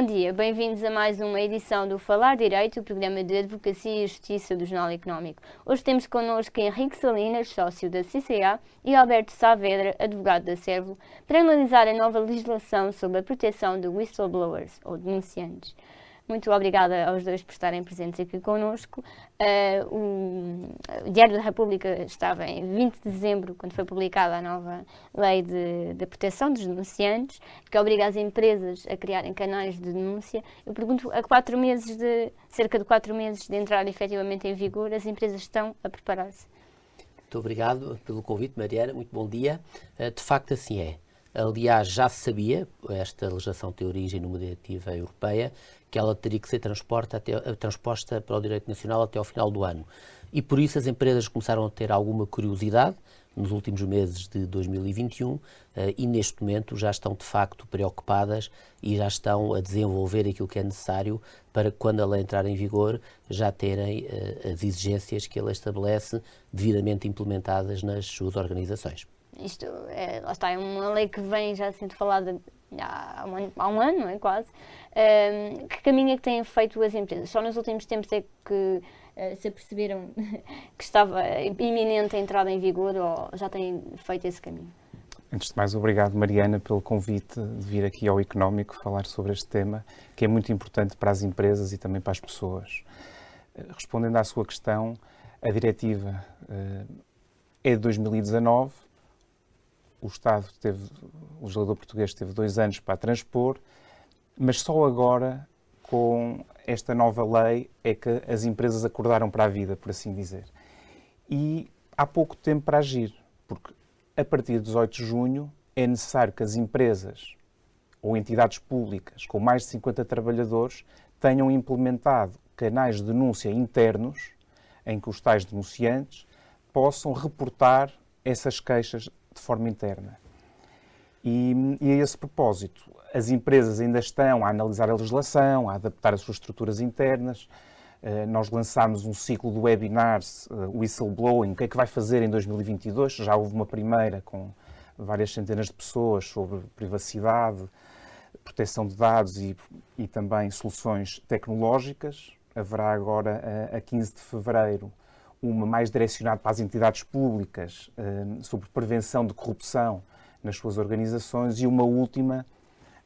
bom dia. Bem-vindos a mais uma edição do Falar Direito, o programa de Advocacia e Justiça do Jornal Económico. Hoje temos connosco Henrique Salinas, sócio da CCA, e Alberto Saavedra, advogado da Servo, para analisar a nova legislação sobre a proteção de whistleblowers, ou denunciantes. Muito obrigada aos dois por estarem presentes aqui connosco. Uh, o, Diário da República estava em 20 de dezembro, quando foi publicada a nova Lei de, de Proteção dos Denunciantes, que obriga as empresas a criarem canais de denúncia. Eu pergunto, a quatro meses de, cerca de quatro meses de entrar efetivamente em vigor, as empresas estão a preparar-se? Muito obrigado pelo convite, Mariana. Muito bom dia. Uh, de facto, assim é. Aliás, já se sabia, esta legislação tem origem numa diretiva europeia, que ela teria que ser até, eh, transposta para o direito nacional até ao final do ano. E por isso as empresas começaram a ter alguma curiosidade nos últimos meses de 2021 eh, e neste momento já estão de facto preocupadas e já estão a desenvolver aquilo que é necessário para quando ela entrar em vigor já terem eh, as exigências que ela estabelece devidamente implementadas nas suas organizações. Isto é, lá está, é uma lei que vem já sendo falada há um, há um ano, não é, quase. Um, que caminho é que têm feito as empresas? Só nos últimos tempos é que uh, se aperceberam que estava iminente a entrada em vigor ou já têm feito esse caminho? Antes de mais, obrigado, Mariana, pelo convite de vir aqui ao Económico falar sobre este tema, que é muito importante para as empresas e também para as pessoas. Eh, respondendo à sua questão, a diretiva uh, é de 2019 o Estado teve, o legislador português teve dois anos para transpor, mas só agora, com esta nova lei, é que as empresas acordaram para a vida, por assim dizer. E há pouco tempo para agir, porque a partir de 18 de junho é necessário que as empresas ou entidades públicas com mais de 50 trabalhadores tenham implementado canais de denúncia internos em que os tais denunciantes possam reportar essas queixas de forma interna. E, e, a esse propósito, as empresas ainda estão a analisar a legislação, a adaptar as suas estruturas internas. Uh, nós lançámos um ciclo de webinars, uh, Whistleblowing, o que é que vai fazer em 2022? Já houve uma primeira com várias centenas de pessoas sobre privacidade, proteção de dados e, e também soluções tecnológicas. Haverá agora, uh, a 15 de fevereiro, uma mais direcionada para as entidades públicas uh, sobre prevenção de corrupção nas suas organizações e uma última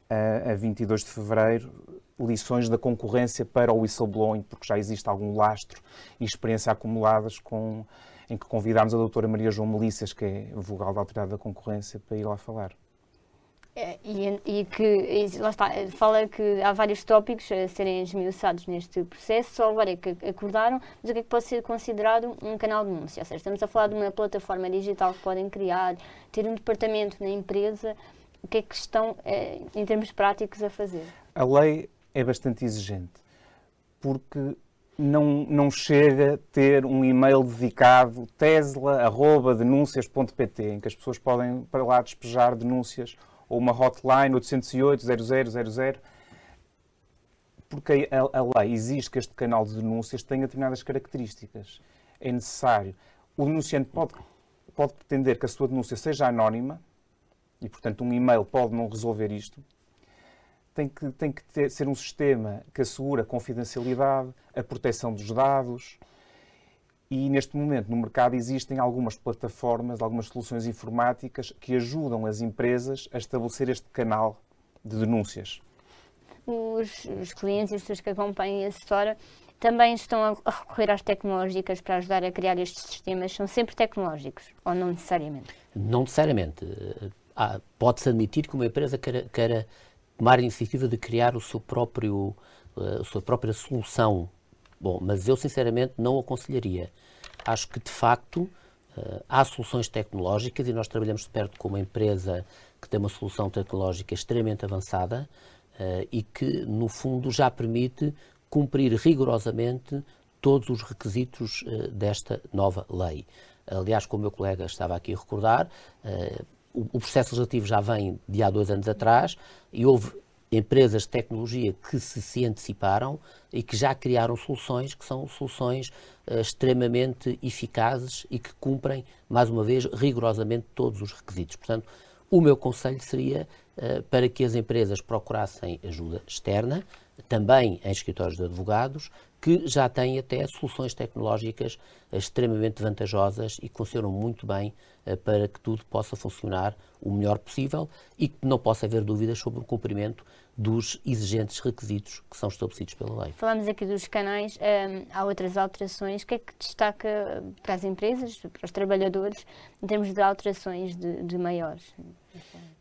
uh, a 22 de fevereiro, lições da concorrência para o whistleblowing, porque já existe algum lastro e experiência acumuladas com, em que convidámos a doutora Maria João Melícias, que é vogal da Autoridade da Concorrência, para ir lá falar. É, e, e, que, e, lá está, fala que há vários tópicos a serem esmiuçados neste processo, só agora é que acordaram, mas o que é que pode ser considerado um canal de denúncia? Ou seja, estamos a falar de uma plataforma digital que podem criar, ter um departamento na empresa, o que é que estão, é, em termos práticos, a fazer? A lei é bastante exigente, porque não, não chega ter um e-mail dedicado tesla.denúncias.pt, em que as pessoas podem para lá despejar denúncias ou uma hotline 808 0000, porque a, a, lei exige que este canal de denúncias tenha determinadas características. É necessário. O denunciante pode, pode pretender que a sua denúncia seja anónima, e portanto um e-mail pode não resolver isto. Tem que, tem que ter, ser um sistema que assegura a confidencialidade, a proteção dos dados, e neste momento no mercado existem algumas plataformas, algumas soluções informáticas que ajudam as empresas a estabelecer este canal de denúncias. Os, os clientes e as pessoas que acompanham a assessora também estão a recorrer às tecnológicas para ajudar a criar estes sistemas? São sempre tecnológicos ou não necessariamente? Não necessariamente. Ah, Pode-se admitir que uma empresa queira, queira, tomar a iniciativa de criar o seu próprio, a sua própria solução Bom, mas eu sinceramente não aconselharia. Acho que de facto eh, há soluções tecnológicas e nós trabalhamos de perto com uma empresa que tem uma solução tecnológica extremamente avançada uh, e que, no fundo, já permite cumprir rigorosamente todos os requisitos uh, desta nova lei. Aliás, como o meu colega estava aqui a recordar, o processo legislativo já vem de há dois anos atrás e houve empresas de tecnologia que se, se anteciparam e que já criaram soluções que são soluções uh, extremamente eficazes e que cumprem, mais uma vez, rigorosamente todos os requisitos. Portanto, O meu conselho seria uh, para que as empresas procurassem ajuda externa, também em escritórios de advogados, que já têm até soluções tecnológicas extremamente vantajosas e que funcionam muito bem uh, para que tudo possa funcionar o melhor possível e que não possa haver dúvidas sobre o cumprimento dos exigentes requisitos que são estabelecidos pela lei. Falamos aqui dos canais, hum, há outras alterações. O que é que destaca para as empresas, para os trabalhadores, em termos de alterações de, de maiores?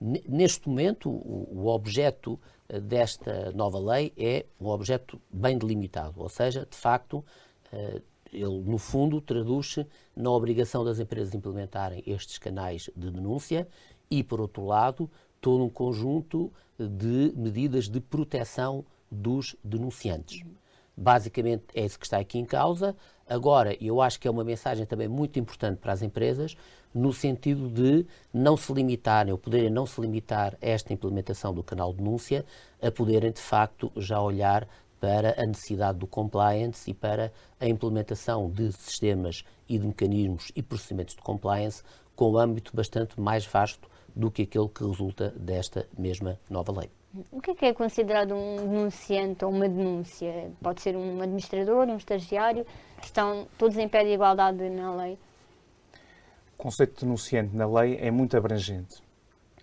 Neste momento, o, o objeto eh, desta nova lei é um objeto bem delimitado, ou seja, de facto, eh, ele, no fundo, traduz-se na obrigação das empresas implementarem estes canais de denúncia e, por outro lado, todo um conjunto de medidas de proteção dos denunciantes. Basicamente é isso que está aqui em causa. Agora, eu acho que é uma mensagem também muito importante para as empresas, no sentido de não se limitarem, ou poderem não se limitar a esta implementação do canal de denúncia, a poderem de facto já olhar para a necessidade do compliance e para a implementação de sistemas e de mecanismos e procedimentos de compliance com um âmbito bastante mais vasto do que aquele que resulta desta mesma nova lei. O que é, que é considerado um denunciante ou uma denúncia? Pode ser um administrador, um estagiário, estão todos em pé de igualdade na lei? O conceito de denunciante na lei é muito abrangente.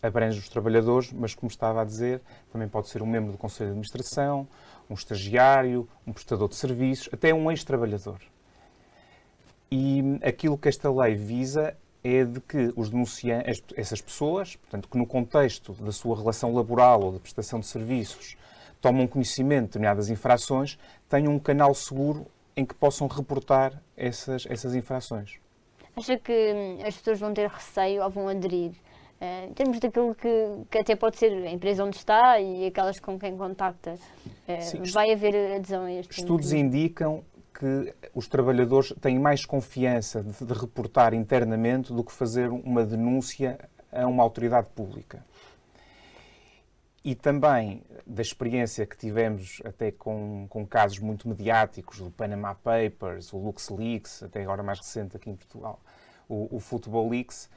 Abrange os trabalhadores, mas, como estava a dizer, também pode ser um membro do Conselho de Administração, um estagiário, um prestador de serviços, até um ex-trabalhador. E aquilo que esta lei visa é de que os denunciantes, essas pessoas, portanto, que no contexto da sua relação laboral ou de prestação de serviços tomam conhecimento de determinadas infrações, tenham um canal seguro em que possam reportar essas, essas infrações. Acha que hum, as pessoas vão ter receio ou vão aderir? Uh, em termos daquilo que, que, até pode ser a empresa onde está e aquelas com quem contacta, uh, Sim, vai haver adesão a este Estudos indicam que os trabalhadores têm mais confiança de, reportar internamente do que fazer uma denúncia a uma autoridade pública. E também da experiência que tivemos até com, com casos muito mediáticos, o Panama Papers, o LuxLeaks, até agora mais recente aqui em Portugal, o, o Football Leaks,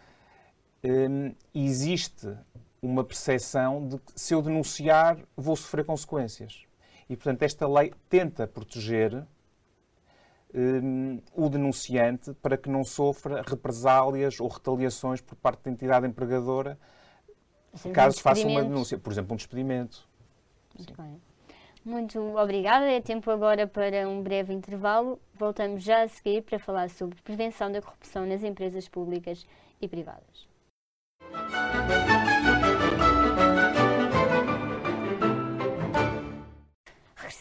um, existe uma percepção de que se eu denunciar vou sofrer consequências. E, portanto, esta lei tenta proteger um, o denunciante para que não sofra represálias ou retaliações por parte da entidade empregadora Sim, caso faça uma denúncia, por exemplo, um despedimento. Muito bem. Muito obrigada. É tempo agora para um breve intervalo. Voltamos já a seguir para falar sobre prevenção da corrupção nas empresas públicas e privadas.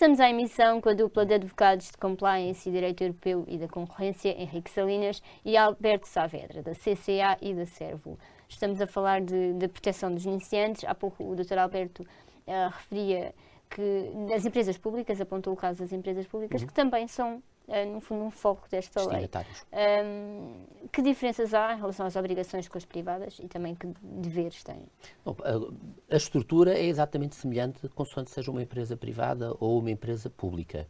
Regressamos à emissão com a dupla de advogados de compliance e direito europeu e da concorrência, Henrique Salinas e Alberto Saavedra, da CCA e da Servo. Estamos a falar de, de proteção dos iniciantes. Há pouco o Dr. Alberto uh, referia que as empresas públicas, apontou o caso das empresas públicas, uhum. que também são no fundo, um foco desta lei. Um, que diferenças há em relação às obrigações com as privadas e também que deveres têm? Bom, a, a, estrutura é exatamente semelhante, consoante seja uma empresa privada ou uma empresa pública.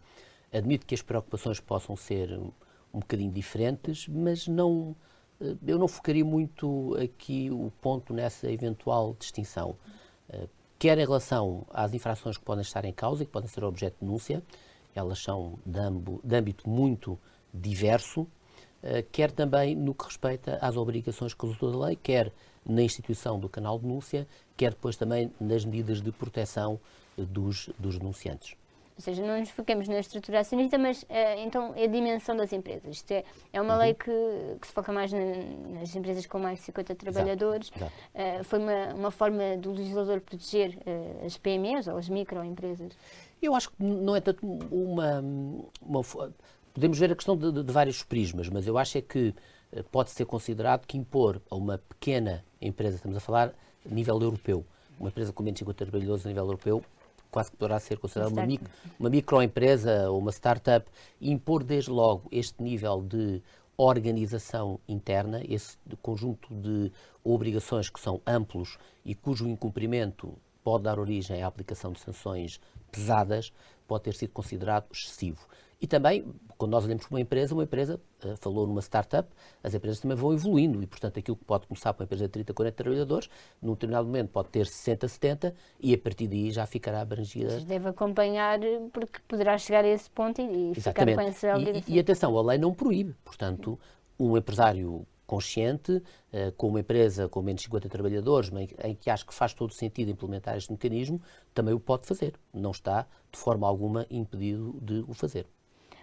Admito que as preocupações possam ser um, um bocadinho diferentes, mas não, eh, eu não focaria muito aqui o ponto nessa eventual distinção. Uh, quer em relação às infrações que podem estar em causa e que podem ser objeto de denúncia, elas são de, ambo, de âmbito muito diverso, eh, quer também no que respeita às obrigações que resultam da lei, quer na instituição do canal de denúncia, quer depois também nas medidas de proteção eh, dos, dos denunciantes. Ou seja, não nos foquemos na estrutura acionista, mas é, então é a dimensão das empresas. Isto é, é uma uhum. lei que, que, se foca mais na, nas empresas com mais de 50 trabalhadores. Exato, exato. Uh, foi uma, uma forma do legislador proteger uh, as PMEs ou as microempresas. Eu acho que não é tanto uma, uma podemos ver a questão de, de, de, vários prismas, mas eu acho é que eh, pode ser considerado que impor a uma pequena empresa, estamos a falar a nível europeu, uma empresa com menos de 50 trabalhadores a nível europeu, quase que poderá ser considerada uma, micro, uma microempresa ou uma startup, impor desde logo este nível de organização interna, esse conjunto de obrigações que são amplos e cujo incumprimento pode dar origem à aplicação de sanções pesadas, pode ter sido considerado excessivo. E também, quando nós olhamos para uma empresa, uma empresa, uh, falou numa startup, as empresas também vão evoluindo e, portanto, aquilo que pode começar para uma empresa de 30, 40 trabalhadores, num determinado momento pode ter 60, 70 e a partir daí já ficará abrangida. Mas deve acompanhar porque poderá chegar a esse ponto e, e ficar com essa obrigação. E, e atenção, a lei não proíbe, portanto, um empresário consciente, uh, com uma empresa com menos de 50 trabalhadores, em, em que acho que faz todo sentido implementar este mecanismo, também o pode fazer. Não está, de forma alguma, impedido de o fazer.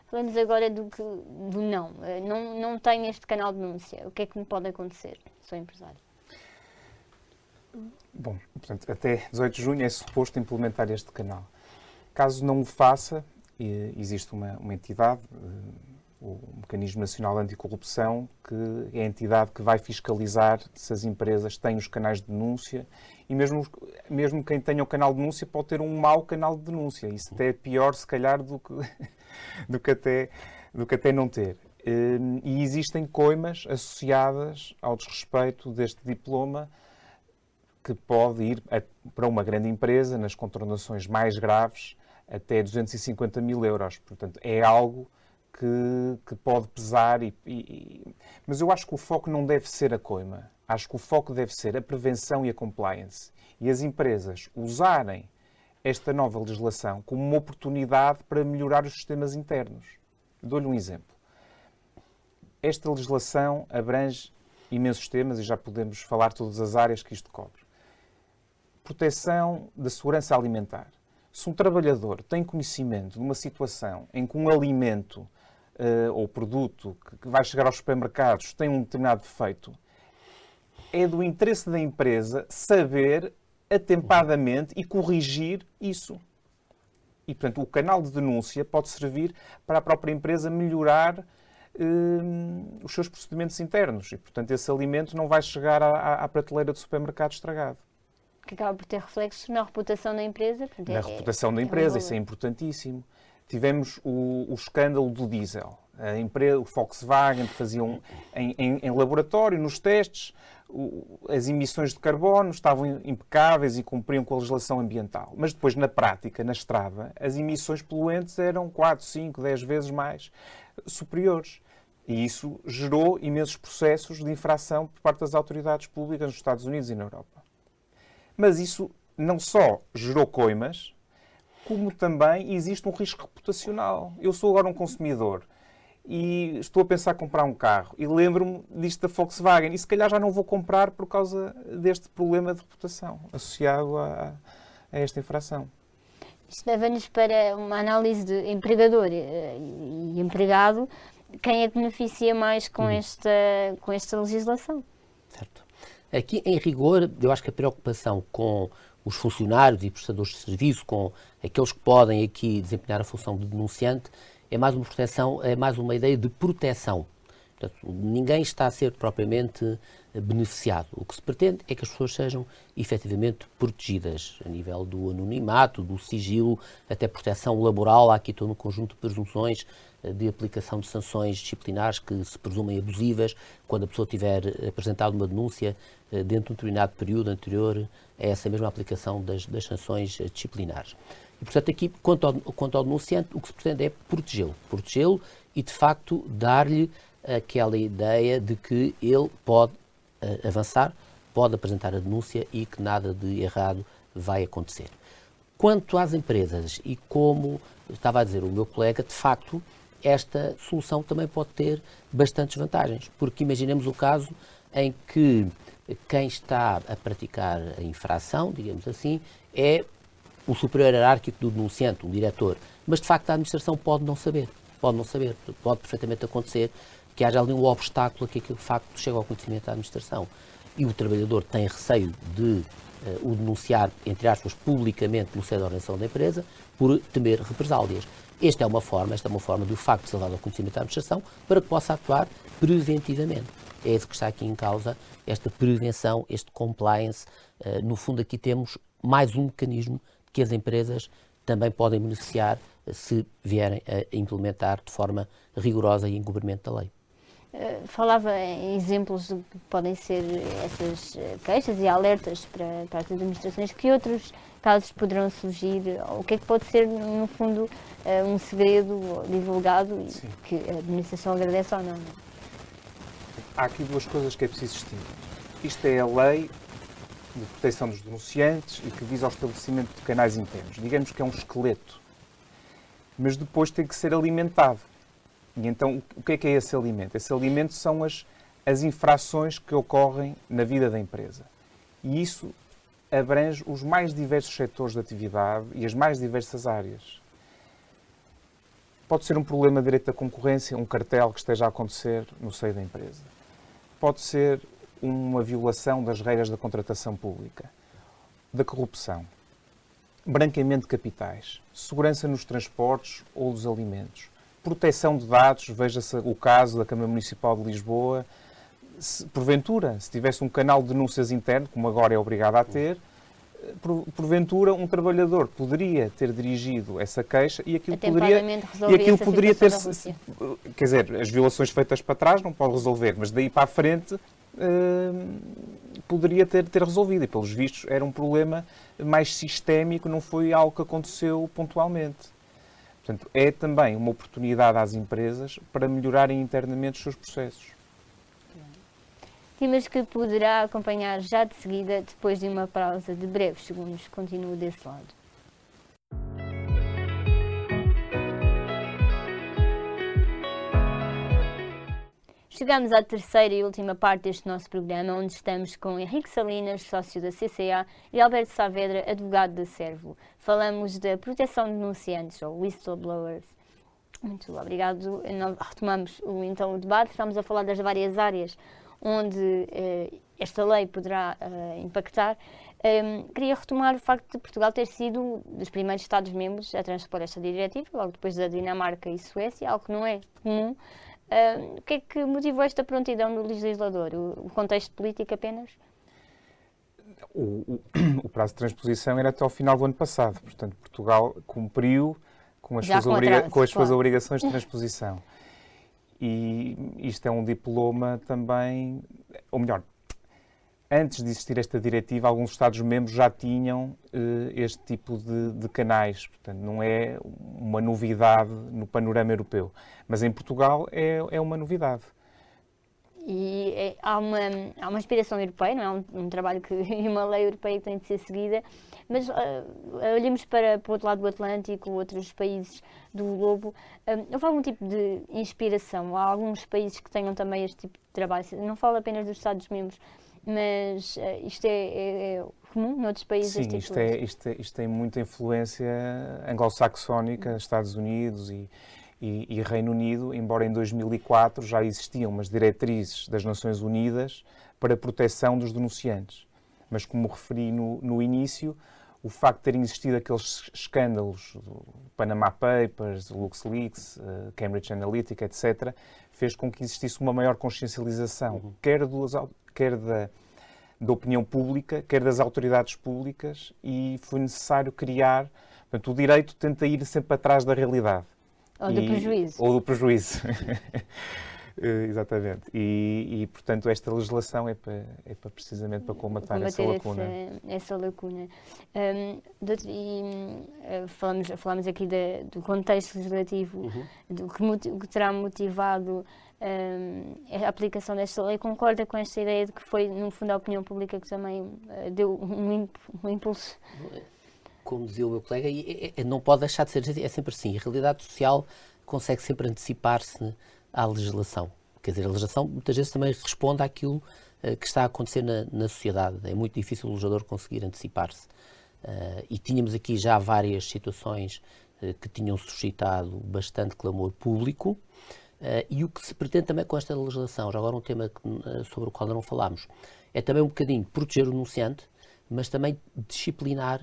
Falamos agora do, que, do não. Eh, não. Não tenho este canal de denúncia. O que é que me pode acontecer? Sou empresário. Bom, portanto, até 18 de junho é suposto implementar este canal. Caso não o faça, existe uma, uma entidade, eh, o Mecanismo Nacional de Anticorrupção, que é a entidade que vai fiscalizar se as empresas têm os canais de denúncia e mesmo, mesmo quem tenha o canal de denúncia pode ter um mau canal de denúncia. Isso até é pior, se calhar, do que, do que, até, do que até não ter. Hum, e existem coimas associadas ao desrespeito deste diploma que pode ir para uma grande empresa, nas contratações mais graves, até 250 mil euros. Portanto, é algo que, que pode pesar. E, e, mas eu acho que o foco não deve ser a coima. Acho que o foco deve ser a prevenção e a compliance. E as empresas usarem esta nova legislação como uma oportunidade para melhorar os sistemas internos. Dou-lhe um exemplo. Esta legislação abrange imensos temas e já podemos falar todas as áreas que isto cobre. Proteção da segurança alimentar. Se um trabalhador tem conhecimento de uma situação em que um alimento uh, ou produto que vai chegar aos supermercados tem um determinado defeito, é do interesse da empresa saber atempadamente e corrigir isso. E, portanto, o canal de denúncia pode servir para a própria empresa melhorar uh, os seus procedimentos internos. E, portanto, esse alimento não vai chegar à, à prateleira do supermercado estragado. Que acaba por ter reflexos na reputação da empresa. Na é, reputação da é empresa, isso é importantíssimo tivemos o, o escândalo do diesel. A empresa, o Volkswagen faziam em, em, em laboratório, nos testes, o, as emissões de carbono estavam impecáveis e cumpriam com a legislação ambiental. Mas depois, na prática, na estrada, as emissões poluentes eram 4, 5, 10 vezes mais superiores. E isso gerou imensos processos de infração por parte das autoridades públicas nos Estados Unidos e na Europa. Mas isso não só gerou coimas, como também existe um risco reputacional. Eu sou agora um consumidor e estou a pensar em comprar um carro e lembro-me disto da Volkswagen e se calhar já não vou comprar por causa deste problema de reputação associado a, a esta infração. Isto leva-nos para uma análise de empregador e empregado. Quem é que beneficia mais com, uhum. esta, com esta legislação? Certo. Aqui, em rigor, eu acho que a preocupação com os funcionários e prestadores de serviço, com aqueles que podem aqui desempenhar a função de denunciante, é mais uma proteção, é mais uma ideia de proteção. Portanto, ninguém está a ser propriamente beneficiado. O que se pretende é que as pessoas sejam efetivamente protegidas a nível do anonimato, do sigilo, até proteção laboral. Há aqui todo um conjunto de presunções eh, de aplicação de sanções disciplinares que se presumem abusivas quando a pessoa tiver apresentado uma denúncia eh, dentro de um determinado período anterior a essa mesma aplicação das, das sanções eh, disciplinares. E, portanto, aqui, quanto ao, quanto ao denunciante, o que se pretende é protegê-lo. Protegê-lo e, de facto, dar-lhe aquela ideia de que ele pode uh, avançar, pode apresentar a denúncia e que nada de errado vai acontecer. Quanto às empresas e como estava a dizer o meu colega, de facto, esta solução também pode ter bastantes vantagens, porque imaginemos o caso em que quem está a praticar a infração, digamos assim, é o superior hierárquico do denunciante, um diretor, mas de facto a administração pode não saber, pode não saber, pode perfeitamente acontecer que haja ali um obstáculo a que aquele facto chegue ao conhecimento da administração. E o trabalhador tem receio de uh, o denunciar, entre aspas, publicamente no seio da organização da empresa, por temer represálias. Esta é uma forma, esta é uma forma do facto de ser dado ao conhecimento da administração para que possa atuar preventivamente. É isso que está aqui em causa, esta prevenção, este compliance. Uh, no fundo, aqui temos mais um mecanismo que as empresas também podem beneficiar se vierem a implementar de forma rigorosa e em cumprimento da lei. Uh, falava em exemplos de que podem ser essas queixas e alertas para, para as administrações, que outros casos poderão surgir, o que é que pode ser, no fundo, uh, um segredo divulgado e Sim. que a administração agradece ou não. Há aqui duas coisas que é preciso distinguir. Isto é a lei de proteção dos denunciantes e que visa ao estabelecimento de canais internos. Digamos que é um esqueleto. Mas depois tem que ser alimentado. E então, o que é que é esse alimento? Esse alimento são as, as infrações que ocorrem na vida da empresa. E isso abrange os mais diversos setores de atividade e as mais diversas áreas. Pode ser um problema de direito da concorrência, um cartel que esteja a acontecer no seio da empresa. Pode ser uma violação das regras da contratação pública, da corrupção, branqueamento de capitais, segurança nos transportes ou dos alimentos, proteção de dados, veja-se o caso da Câmara Municipal de Lisboa, se, porventura, se tivesse um canal de denúncias interno, como agora é obrigado a ter, por, porventura um trabalhador poderia ter dirigido essa queixa e aquilo poderia e aquilo poderia ter quer dizer as violações feitas para trás não pode resolver mas daí para a frente uh, poderia ter, ter resolvido. E, pelos vistos, era um problema mais sistémico, não foi algo que aconteceu pontualmente. Portanto, é também uma oportunidade às empresas para melhorarem internamente os seus processos. Temas que poderá acompanhar já de seguida, depois de uma pausa de breves segundos. Continuo desse lado. Chegamos à terceira e última parte deste nosso programa, onde estamos com Henrique Salinas, sócio da CCA, e Alberto Saavedra, advogado da Servo. Falamos da proteção de denunciantes, ou whistleblowers. Muito obrigado. Retomamos então o debate. Estamos a falar das várias áreas onde eh, esta lei poderá eh, impactar. Um, ehm, queria retomar o facto de Portugal ter sido dos primeiros Estados-membros a transpor esta diretiva, logo depois da Dinamarca e Suécia, algo que não é comum Uh, o que é que motivou esta prontidão do legislador? O, o contexto político apenas? O, o, o, prazo de transposição era até ao final do ano passado, portanto, Portugal cumpriu com as, suas, com obriga com as claro. suas obrigações de transposição. E isto é um diploma também, ou melhor, antes de existir esta diretiva, alguns Estados-membros já tinham uh, este tipo de, de, canais. Portanto, não é uma novidade no panorama europeu. Mas em Portugal é, é uma novidade. E é, há, uma, há uma inspiração europeia, não é um, um trabalho que, e uma lei europeia que tem de ser seguida, mas uh, olhamos para, para o outro lado do Atlântico, outros países do globo, uh, houve algum tipo de inspiração? Há alguns países que tenham também este tipo de trabalho? Não falo apenas dos Estados-membros, mas uh, isto é, é, é, comum noutros países? Sim, isto, é, isto, é, isto tem muita influência anglo-saxónica, Estados Unidos e, e, e, Reino Unido, embora em 2004 já existiam umas diretrizes das Nações Unidas para a proteção dos denunciantes. Mas, como referi no, no início, o facto de terem existido aqueles escândalos, do Panama Papers, LuxLeaks, uh, Cambridge Analytica, etc., fez com que existisse uma maior consciencialização, uhum. quer dos, quer da, da opinião pública, quer das autoridades públicas, e foi necessário criar. Portanto, o direito tenta ir sempre atrás da realidade. Ou do prejuízo. Ou do prejuízo. Eh, exatamente. E, e, portanto, esta legislação é para, é para precisamente para combater, combater essa lacuna. Essa, essa lacuna. Um, doutor, e, uh, falamos, falamos aqui de, do contexto legislativo, uhum. do que, que terá motivado a aplicação desta lei concorda com esta ideia de que foi, no fundo, a opinião pública que também uh, deu um, um, impulso? Como dizia o meu colega, é, é, não pode deixar de ser assim, é sempre assim. A realidade social consegue sempre antecipar-se à legislação. Quer dizer, a legislação muitas vezes também responde àquilo uh, que está a acontecer na, na, sociedade. É muito difícil o legislador conseguir antecipar-se. Uh, e tínhamos aqui já várias situações que tinham suscitado bastante clamor público. Uh, e o que se pretende também com esta legislação, já agora um tema que, uh, sobre o qual não falámos, é também um bocadinho proteger o denunciante, mas também disciplinar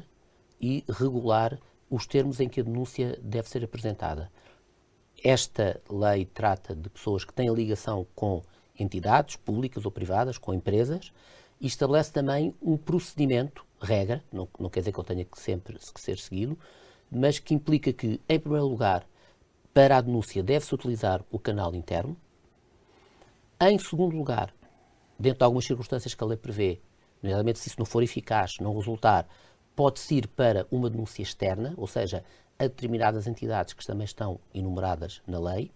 e regular os termos em que a denúncia deve ser apresentada. Esta lei trata de pessoas que têm ligação com entidades públicas ou privadas, com empresas, e estabelece também um procedimento, regra, não, não quer dizer que ele tenha que sempre que ser seguido, mas que implica que, em primeiro lugar, para a denúncia deve-se utilizar o canal interno. Em segundo lugar, dentro de algumas circunstâncias que a lei prevê, nomeadamente se isso não for eficaz, não resultar, pode-se ir para uma denúncia externa, ou seja, a determinadas entidades que também estão enumeradas na lei.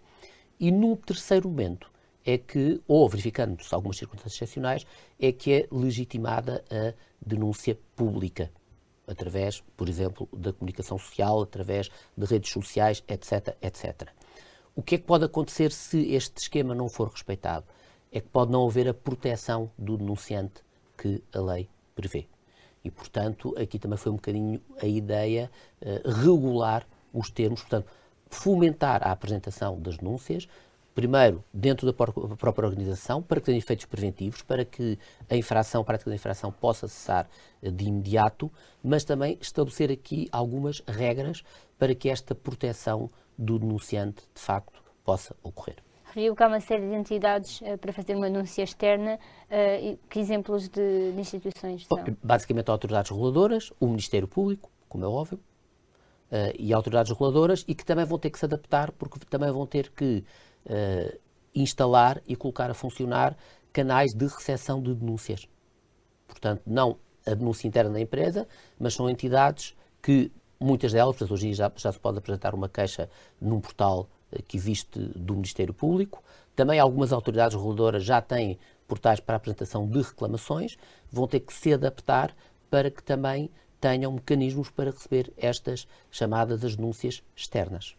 E num terceiro momento é que, ou verificando-se algumas circunstâncias excepcionais, é que é legitimada a denúncia pública, através, por exemplo, da comunicação social, através de redes sociais, etc, etc. O que é que pode acontecer se este esquema não for respeitado? É que pode não haver a proteção do denunciante que a lei prevê. E, portanto, aqui também foi um bocadinho a ideia uh, regular os termos, portanto, fomentar a apresentação das denúncias, primeiro dentro da própria organização, para que tenha efeitos preventivos, para que a infração, a prática da infração possa cessar uh, de imediato, mas também estabelecer aqui algumas regras para que esta proteção do denunciante, de facto, possa ocorrer referiu que há uma série de entidades uh, para fazer uma denúncia externa. Uh, que exemplos de, de instituições são? Basicamente, autoridades reguladoras, o Ministério Público, como é óbvio, uh, e autoridades reguladoras, e que também vão ter que se adaptar, porque também vão ter que instalar e colocar a funcionar canais de recepção de denúncias. Portanto, não a denúncia interna da empresa, mas são entidades que, muitas delas, portanto, hoje já, já se pode apresentar uma queixa num portal que existe do Ministério Público. Também algumas autoridades reguladoras já têm portais para apresentação de reclamações, vão ter que se adaptar para que também tenham mecanismos para receber estas chamadas as denúncias externas.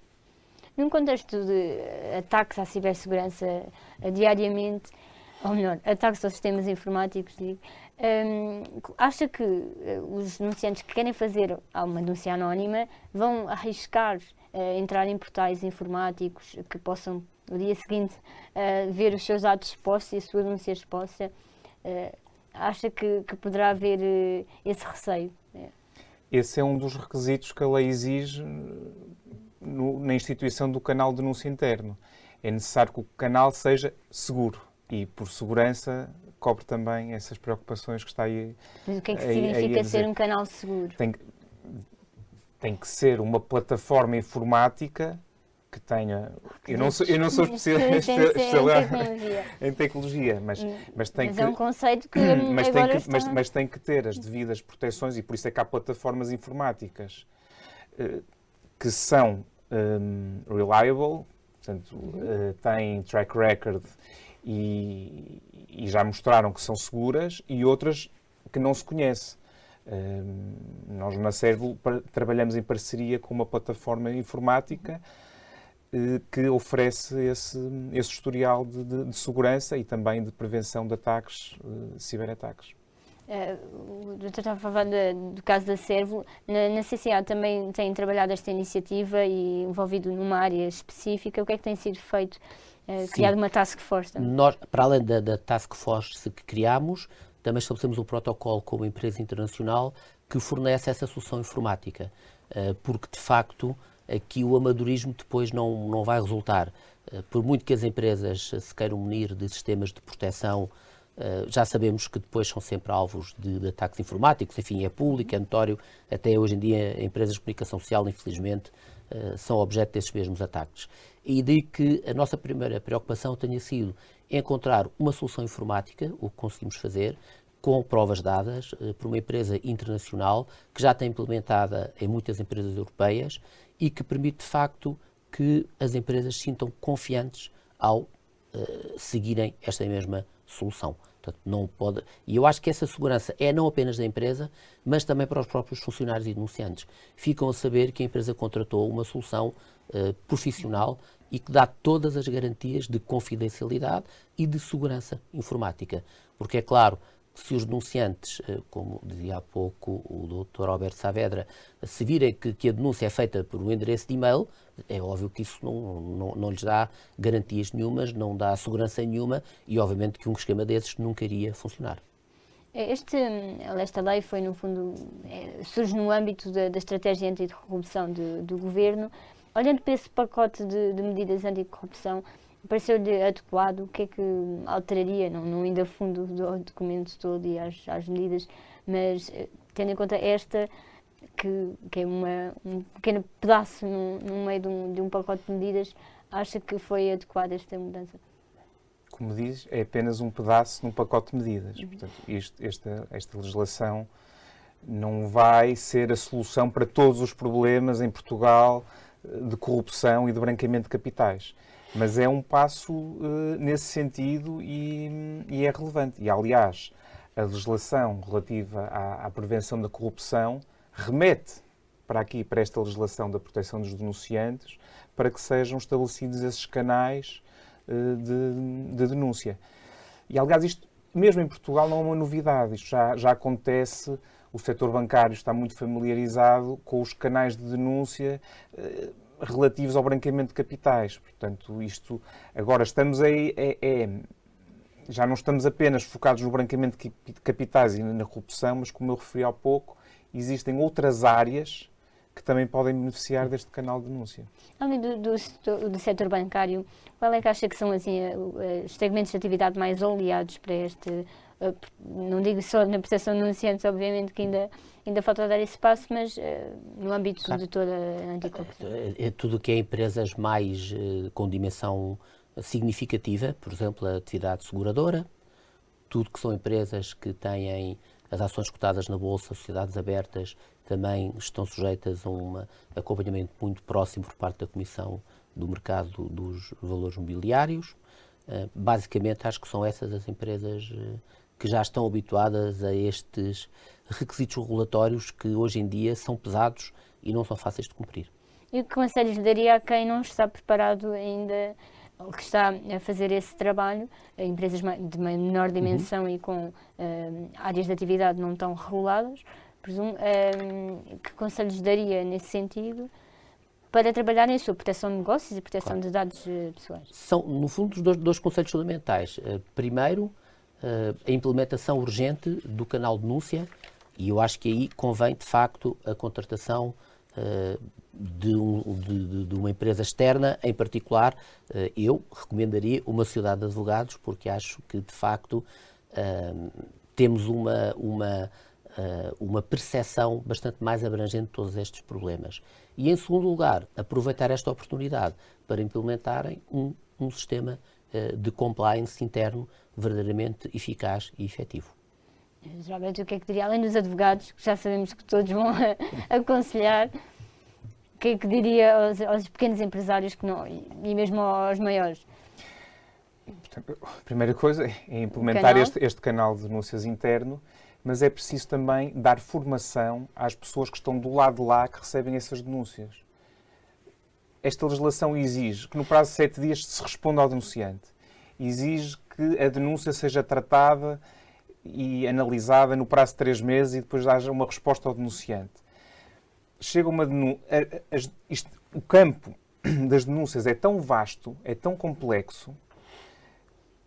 Num contexto de ataques à cibersegurança diariamente, ou melhor, ataques aos sistemas informáticos, digo, um, acha que eh, os denunciantes que querem fazer uma denúncia anónima vão arriscar uh, entrar em portais informáticos que possam, no dia seguinte, uh, ver os seus atos expostos e a sua denúncia exposta. Uh, acha que, que, poderá haver esse receio? Esse é um dos requisitos que a lei exige no, na instituição do canal de denúncia interno. É necessário que o canal seja seguro e, por segurança, cobre também essas preocupações que está aí. Mas o que é que significa ser um canal seguro? Tem, tem que ser uma plataforma informática que tenha. Eu não sou, eu não sou especialista em, em tecnologia, mas, hum, mas tem mas que. é um conceito que. mas, tem que mas, mas, tem que ter as devidas proteções e por isso é que há plataformas informáticas eh, que são um, reliable, portanto, uh, têm track record e, e já mostraram que são seguras, e outras que não se conhece nós na Servo trabalhamos em parceria com uma plataforma informática eh, que oferece esse, esse historial de, de, de, segurança e também de prevenção de ataques, uh, ciberataques. Uh, o doutor estava falando do caso da Servo. Na, na, CCA também tem trabalhado esta iniciativa e envolvido numa área específica. O que é que tem sido feito? Uh, criado uma task force? Também? Nós, para além da, da task force que criamos, também estabelecemos um protocolo com uma empresa internacional que fornece essa solução informática, eh, porque de facto aqui o amadorismo depois não, não vai resultar. Eh, por muito que as empresas se queiram munir de sistemas de proteção, eh, já sabemos que depois são sempre alvos de, de ataques informáticos, enfim, é público, é notório, até hoje em dia empresas de comunicação social, infelizmente, são objeto desses mesmos ataques. E daí que a nossa primeira preocupação tenha sido encontrar uma solução informática, o que conseguimos fazer, com provas dadas uh, por uma empresa internacional que já tem implementada em muitas empresas europeias e que permite de facto que as empresas sintam confiantes ao uh, seguirem esta mesma solução. Portanto, não pode. E eu acho que essa segurança é não apenas da empresa, mas também para os próprios funcionários e denunciantes. Ficam a saber que a empresa contratou uma solução uh, profissional e que dá todas as garantias de confidencialidade e de segurança informática. Porque é claro, se os denunciantes, uh, como dizia há pouco o Dr. Alberto Saavedra, se virem que, que, a denúncia é feita por um endereço de e-mail, é óbvio que isso não, não, não lhes dá garantias nenhumas, não dá segurança nenhuma e, obviamente, que um esquema desses nunca iria funcionar. Este, esta lei foi, no fundo, é, surge no âmbito da, da estratégia anticorrupção de, do governo. Olhando para esse pacote de, de medidas anticorrupção, pareceu-lhe adequado? O que é que alteraria? Não, não ainda fundo do documento todo e às, às medidas, mas eh, tendo em conta esta, que, que é uma, um pequeno pedaço no, no meio de um, de um pacote de medidas, acha que foi adequada esta mudança? como diz, é apenas um pedaço num pacote de medidas. Portanto, esta, esta legislação não vai ser a solução para todos os problemas em Portugal de corrupção e de branqueamento de capitais. Mas é um passo uh, nesse sentido e, e, é relevante. E, aliás, a legislação relativa à, à, prevenção da corrupção remete para aqui, para esta legislação da proteção dos denunciantes, para que sejam estabelecidos esses canais uh, de, de denúncia. E, aliás, isto, mesmo em Portugal, não é uma novidade. Isto já, já acontece o setor bancário está muito familiarizado com os canais de denúncia eh, relativos ao branqueamento de capitais. Portanto, isto agora estamos aí, é, é, já não estamos apenas focados no branqueamento de capitais e na corrupção, mas como eu referi há pouco, existem outras áreas que também podem beneficiar deste canal de denúncia. Além do, do, do setor bancário, qual é que acha que são assim, eh, os segmentos de atividade mais oleados para este não digo só na proteção de denunciantes, obviamente que ainda, ainda falta dar esse passo, mas no âmbito claro. de toda a anticorrupção. É, é tudo o que é empresas mais com dimensão significativa, por exemplo, a atividade seguradora, tudo que são empresas que têm as ações cotadas na Bolsa, sociedades abertas, também estão sujeitas a um acompanhamento muito próximo por parte da Comissão do Mercado dos Valores Mobiliários. Uh, basicamente, acho que são essas as empresas que já estão habituadas a estes requisitos regulatórios que hoje em dia são pesados e não são fáceis de cumprir. E que conselhos daria a quem não está preparado ainda, ou que está a fazer esse trabalho, empresas de menor uhum. dimensão uhum. e com uh, áreas de atividade não tão reguladas, presumo, uh, que conselhos daria nesse sentido? para trabalhar em sua proteção de negócios e proteção claro. de dados eh, pessoais? São, no fundo, dois, dois conselhos fundamentais. Uh, primeiro, uh, a implementação urgente do canal de denúncia e eu acho que aí convém, de facto, a contratação uh, de, um, de, de, uma empresa externa, em particular, eu recomendaria uma sociedade de advogados, porque acho que, de facto, temos uma, uma, uma percepção bastante mais abrangente de todos estes problemas. E, em segundo lugar, aproveitar esta oportunidade para implementarem um, um sistema de compliance interno verdadeiramente eficaz e efetivo. Geralmente, o que é que diria, além dos advogados, que já sabemos que todos vão aconselhar, o que é que diria aos, aos, pequenos empresários que não, e mesmo aos maiores? a primeira coisa é implementar canal. Este, este canal de denúncias interno, mas é preciso também dar formação às pessoas que estão do lado de lá que recebem essas denúncias. Esta legislação exige que no prazo de sete dias se responda ao denunciante. Exige que a denúncia seja tratada e analisada no prazo de três meses e depois haja uma resposta ao denunciante. Chega uma. O campo das denúncias é tão vasto, é tão complexo,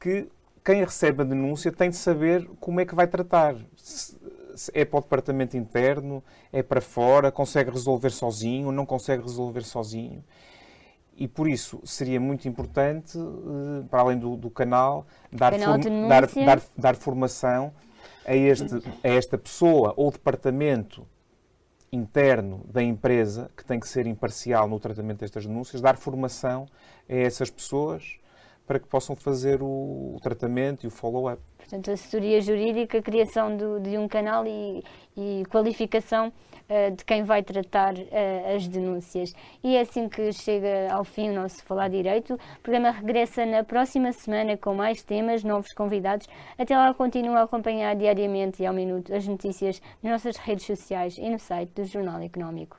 que quem recebe a denúncia tem de saber como é que vai tratar. Se é para o departamento interno, é para fora, consegue resolver sozinho, não consegue resolver sozinho e por isso seria muito importante, eh, para além do, do canal, dar, canal form, dar, dar, dar, formação a, este, a esta pessoa ou departamento interno da empresa, que tem que ser imparcial no tratamento destas denúncias, dar formação a essas pessoas para que possam fazer o, o tratamento e o follow-up. Portanto, assessoria jurídica, criação do, de um canal e, e qualificação uh, de quem vai tratar uh, as denúncias. E é assim que chega ao fim o nosso Falar Direito. O programa regressa na próxima semana com mais temas, novos convidados. Até lá, continua a acompanhar diariamente e ao minuto as notícias nas nossas redes sociais e no site do Jornal Económico.